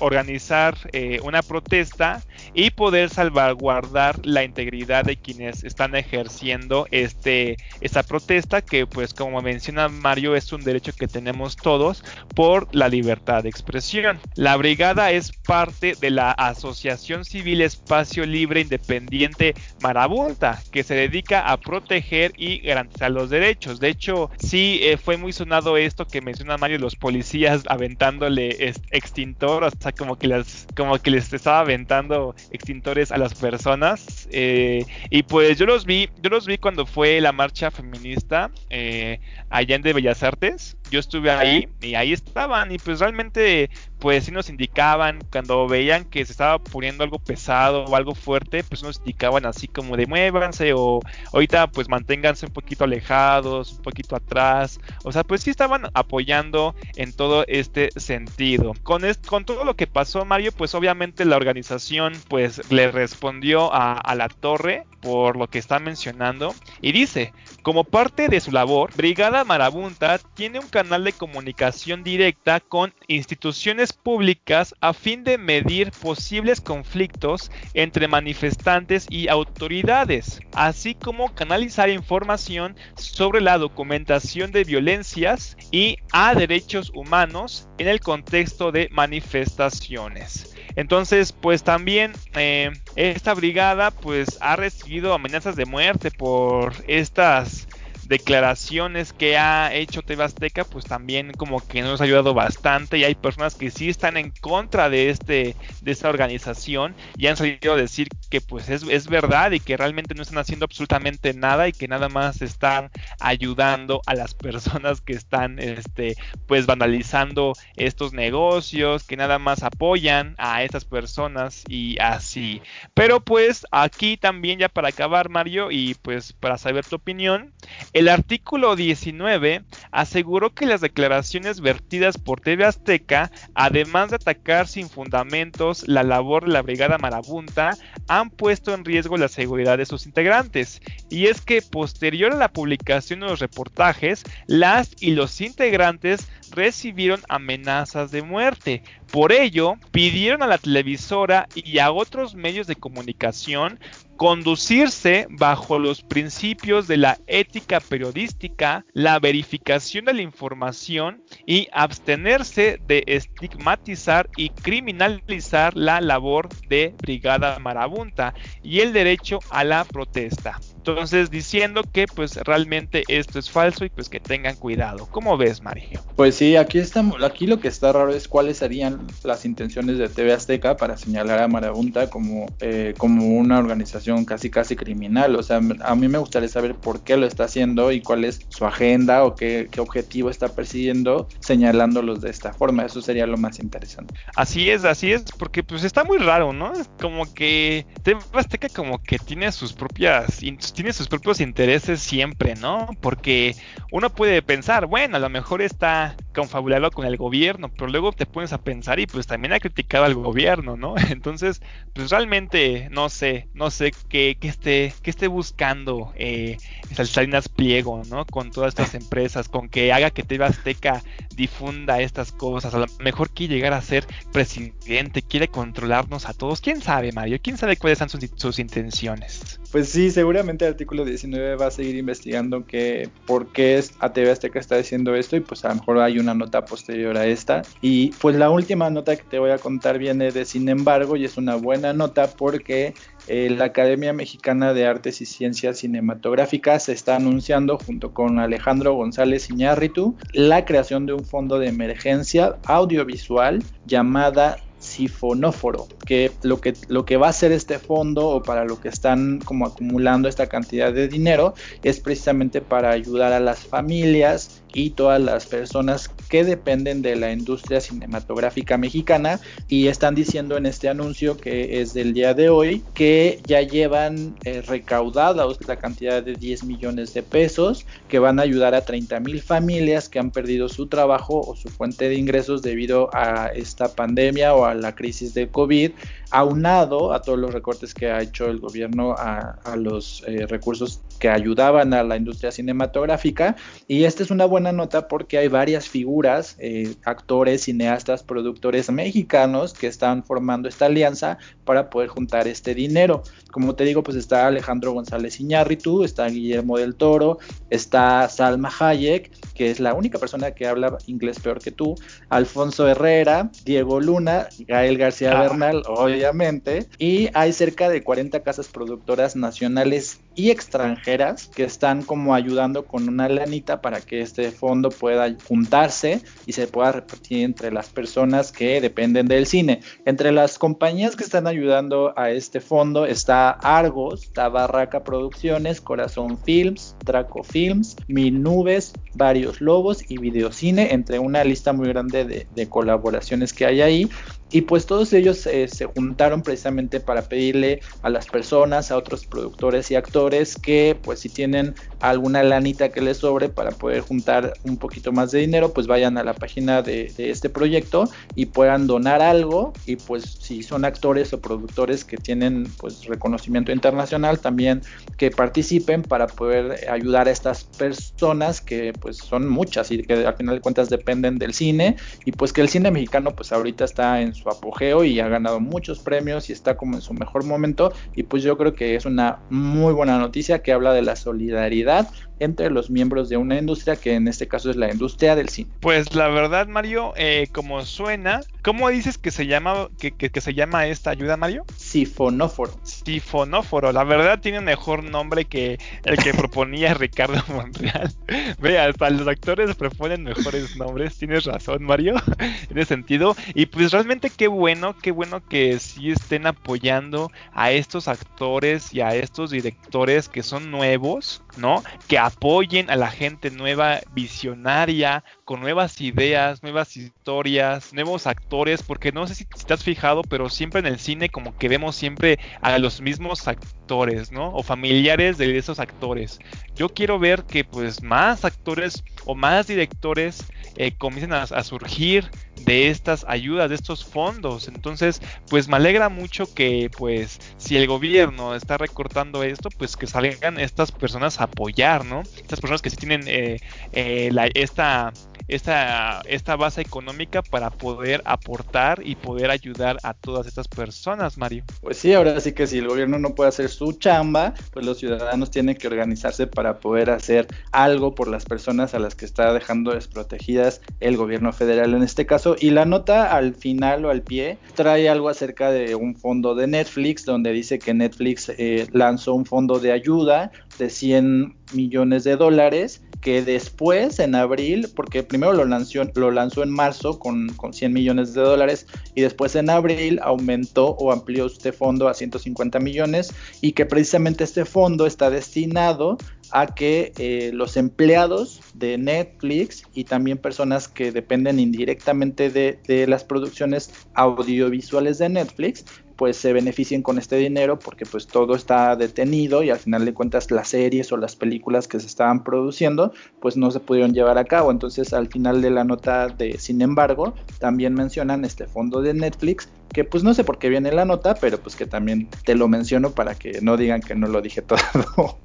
organizar eh, una protesta y poder salvaguardar la integridad de quienes están ejerciendo este esta protesta que pues como menciona Mario es un derecho que tenemos todos por la libertad de expresión. La brigada es parte de la Asociación Civil Espacio Libre Independiente Marabunta, que se dedica a proteger y garantizar los derechos. De hecho, sí eh, fue muy sonado esto que menciona Mario, los policías aventándole extintor, o sea, como que, las, como que les estaba aventando extintores a las personas. Eh, y pues yo los vi, yo los vi cuando fue la marcha feminista eh, allá en de Bellas Artes. Yo estuve ahí y ahí estaban y pues realmente pues sí nos indicaban cuando veían que se estaba poniendo algo pesado o algo fuerte, pues nos indicaban así como de muévanse o ahorita pues manténganse un poquito alejados, un poquito atrás, o sea, pues sí estaban apoyando en todo este sentido. Con, con todo lo que pasó Mario, pues obviamente la organización pues le respondió a, a la torre por lo que está mencionando y dice, como parte de su labor, Brigada Marabunta tiene un canal de comunicación directa con instituciones públicas a fin de medir posibles conflictos entre manifestantes y autoridades, así como canalizar información sobre la documentación de violencias y a derechos humanos en el contexto de manifestaciones. Entonces, pues también eh, esta brigada pues ha recibido amenazas de muerte por estas declaraciones que ha hecho TV Azteca, pues también como que nos ha ayudado bastante y hay personas que sí están en contra de este de esta organización y han salido a decir que pues es, es verdad y que realmente no están haciendo absolutamente nada y que nada más están ayudando a las personas que están este pues vandalizando estos negocios, que nada más apoyan a estas personas y así. Pero pues aquí también ya para acabar Mario y pues para saber tu opinión, el artículo 19 aseguró que las declaraciones vertidas por TV Azteca, además de atacar sin fundamentos la labor de la Brigada Marabunta, han puesto en riesgo la seguridad de sus integrantes. Y es que posterior a la publicación de los reportajes, las y los integrantes recibieron amenazas de muerte. Por ello, pidieron a la televisora y a otros medios de comunicación conducirse bajo los principios de la ética periodística, la verificación de la información y abstenerse de estigmatizar y criminalizar la labor de Brigada Marabunta y el derecho a la protesta. Entonces diciendo que pues realmente esto es falso y pues que tengan cuidado. ¿Cómo ves, Mario? Pues sí, aquí estamos, aquí lo que está raro es cuáles serían las intenciones de TV Azteca para señalar a Marabunta como, eh, como una organización casi casi criminal. O sea, a mí me gustaría saber por qué lo está haciendo y cuál es su agenda o qué, objetivo está persiguiendo señalándolos de esta forma. Eso sería lo más interesante. Así es, así es, porque pues está muy raro, ¿no? Como que TV Azteca como que tiene sus propias, tiene sus propios intereses siempre, ¿no? Porque uno puede pensar, bueno, a lo mejor está confabulado con el gobierno, pero luego te pones a pensar y pues también ha criticado al gobierno, ¿no? Entonces, pues realmente no sé, no sé que, esté, que esté buscando eh, Salinas Pliego, ¿no? Con todas estas empresas, con que haga que TV Azteca difunda estas cosas. A lo mejor quiere llegar a ser presidente, quiere controlarnos a todos. ¿Quién sabe, Mario? ¿Quién sabe cuáles son sus, intenciones? Pues sí, seguramente artículo 19 va a seguir investigando que por qué a TV Azteca está diciendo esto y pues a lo mejor hay una nota posterior a esta. Y pues la última nota que te voy a contar viene de Sin embargo y es una buena nota porque eh, la Academia Mexicana de Artes y Ciencias Cinematográficas está anunciando junto con Alejandro González Iñárritu la creación de un fondo de emergencia audiovisual llamada sifonóforo, que lo que lo que va a hacer este fondo o para lo que están como acumulando esta cantidad de dinero es precisamente para ayudar a las familias y todas las personas que dependen de la industria cinematográfica mexicana y están diciendo en este anuncio que es del día de hoy que ya llevan eh, recaudados la cantidad de 10 millones de pesos que van a ayudar a 30 mil familias que han perdido su trabajo o su fuente de ingresos debido a esta pandemia o a la crisis de COVID aunado a todos los recortes que ha hecho el gobierno a, los eh, recursos que ayudaban a la industria cinematográfica. Y esta es una buena nota porque hay varias figuras, eh, actores, cineastas, productores mexicanos que están formando esta alianza para poder juntar este dinero. Como te digo, pues está Alejandro González Iñárritu, está Guillermo del Toro, está Salma Hayek, que es la única persona que habla inglés peor que tú, Alfonso Herrera, Diego Luna, Gael García ah. Bernal, hoy diariamente y hay cerca de 40 casas productoras nacionales y extranjeras que están como ayudando con una lanita para que este fondo pueda juntarse y se pueda repartir entre las personas que dependen del cine. Entre las compañías que están ayudando a este fondo está Argos, está Barraca Producciones, Corazón Films, Draco Films, Mil Nubes, Varios Lobos y Videocine, entre una lista muy grande de, de colaboraciones que hay ahí. Y pues todos ellos eh, se juntaron precisamente para pedirle a las personas, a otros productores y actores que pues si tienen alguna lanita que les sobre para poder juntar un poquito más de dinero, pues vayan a la página de, de este proyecto y puedan donar algo. Y pues si son actores o productores que tienen pues reconocimiento internacional también que participen para poder ayudar a estas personas que pues son muchas y que al final de cuentas dependen del cine. Y pues que el cine mexicano pues ahorita está en su apogeo y ha ganado muchos premios y está como en su mejor momento y pues yo creo que es una muy buena noticia que habla de la solidaridad entre los miembros de una industria que en este caso es la industria del cine. Pues la verdad Mario, eh, como suena, ¿cómo dices que se llama que, que, que se llama esta ayuda Mario? Sifonóforo. Sifonóforo, la verdad tiene un mejor nombre que el que proponía Ricardo Monreal. Vea, hasta los actores proponen mejores nombres, tienes razón Mario, en ese sentido. Y pues realmente qué bueno, qué bueno que sí estén apoyando a estos actores y a estos directores que son nuevos, ¿no? Que apoyen a la gente nueva, visionaria, con nuevas ideas, nuevas historias, nuevos actores, porque no sé si, te has fijado, pero siempre en el cine como que vemos siempre a los mismos actores, ¿no? O familiares de esos actores. Yo quiero ver que pues más actores o más directores eh, comiencen a, surgir de estas ayudas, de estos fondos. Entonces, pues me alegra mucho que pues si el gobierno está recortando esto, pues que salgan estas personas a apoyar, ¿no? Estas personas que sí tienen eh, eh, la, esta esta, esta base económica para poder aportar y poder ayudar a todas estas personas, Mario. Pues sí, ahora sí que si el gobierno no puede hacer su chamba, pues los ciudadanos tienen que organizarse para poder hacer algo por las personas a las que está dejando desprotegidas el gobierno federal en este caso. Y la nota al final o al pie trae algo acerca de un fondo de Netflix donde dice que Netflix eh, lanzó un fondo de ayuda de 100 millones de dólares que después en abril, porque primero lo lanzó, lo lanzó en marzo con, con 100 millones de dólares y después en abril aumentó o amplió este fondo a 150 millones y que precisamente este fondo está destinado a que eh, los empleados de Netflix y también personas que dependen indirectamente de, de las producciones audiovisuales de Netflix pues se beneficien con este dinero porque pues todo está detenido y al final de cuentas las series o las películas que se estaban produciendo pues no se pudieron llevar a cabo. Entonces al final de la nota de sin embargo también mencionan este fondo de Netflix que pues no sé por qué viene la nota, pero pues que también te lo menciono para que no digan que no lo dije todo.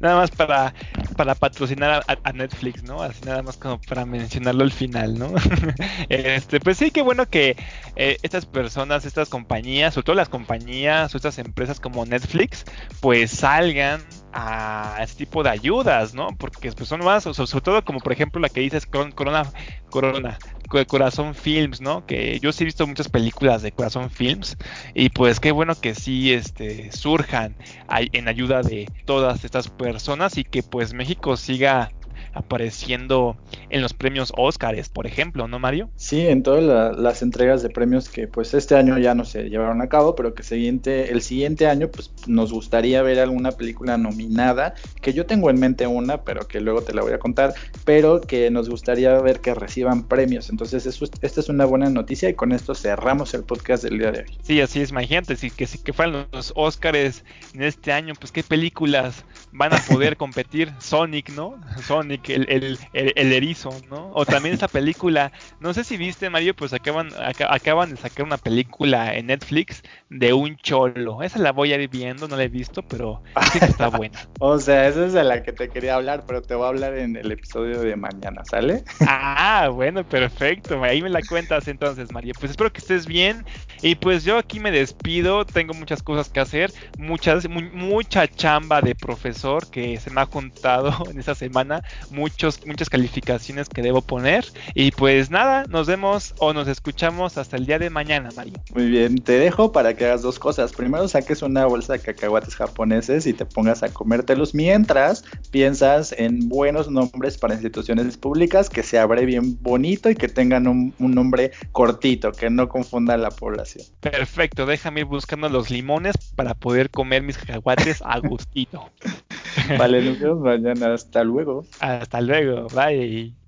nada más para, para patrocinar a, Netflix, ¿no? Así nada más como para mencionarlo al final, ¿no? este, pues sí, qué bueno que eh, estas personas, estas compañías, sobre todo las compañías o estas empresas como Netflix, pues salgan a este tipo de ayudas, ¿no? Porque pues, son más, sobre todo como por ejemplo la que dices Corona, Corona, Corazón Films, ¿no? Que yo sí he visto muchas películas de Corazón Films y pues qué bueno que sí este, surjan en ayuda de todas estas personas y que pues México siga apareciendo en los premios Óscares, por ejemplo, ¿no, Mario? Sí, en todas la, las entregas de premios que pues este año ya no se llevaron a cabo, pero que siguiente, el siguiente año pues nos gustaría ver alguna película nominada, que yo tengo en mente una, pero que luego te la voy a contar, pero que nos gustaría ver que reciban premios. Entonces, eso, esta es una buena noticia y con esto cerramos el podcast del día de hoy. Sí, así es, imagínate, si que, si que fueran los Óscares en este año, pues qué películas van a poder competir. Sonic, ¿no? Sonic, el, el, el, el, erizo, ¿no? O también esa película, no sé si viste, Mario, pues acaban, acaban de sacar una película en Netflix de un cholo. Esa la voy a ir viendo, no la he visto, pero sí que está buena. o sea, esa es de la que te quería hablar, pero te voy a hablar en el episodio de mañana, ¿sale? ah, bueno, perfecto. Ahí me la cuentas entonces, Mario. Pues espero que estés bien. Y pues yo aquí me despido, tengo muchas cosas que hacer, muchas, mu mucha chamba de profesor profesor que se me ha juntado en esta semana muchos, muchas calificaciones que debo poner. Y pues nada, nos vemos o nos escuchamos hasta el día de mañana, Mario. Muy bien, te dejo para que hagas dos cosas. Primero saques una bolsa de cacahuates japoneses y te pongas a comértelos mientras piensas en buenos nombres para instituciones públicas que se bien bonito y que tengan un, un nombre cortito, que no confunda a la población. Perfecto, déjame ir buscando los limones para poder comer mis cacahuates a gustito. vale, nos vemos mañana. Hasta luego. Hasta luego. Bye.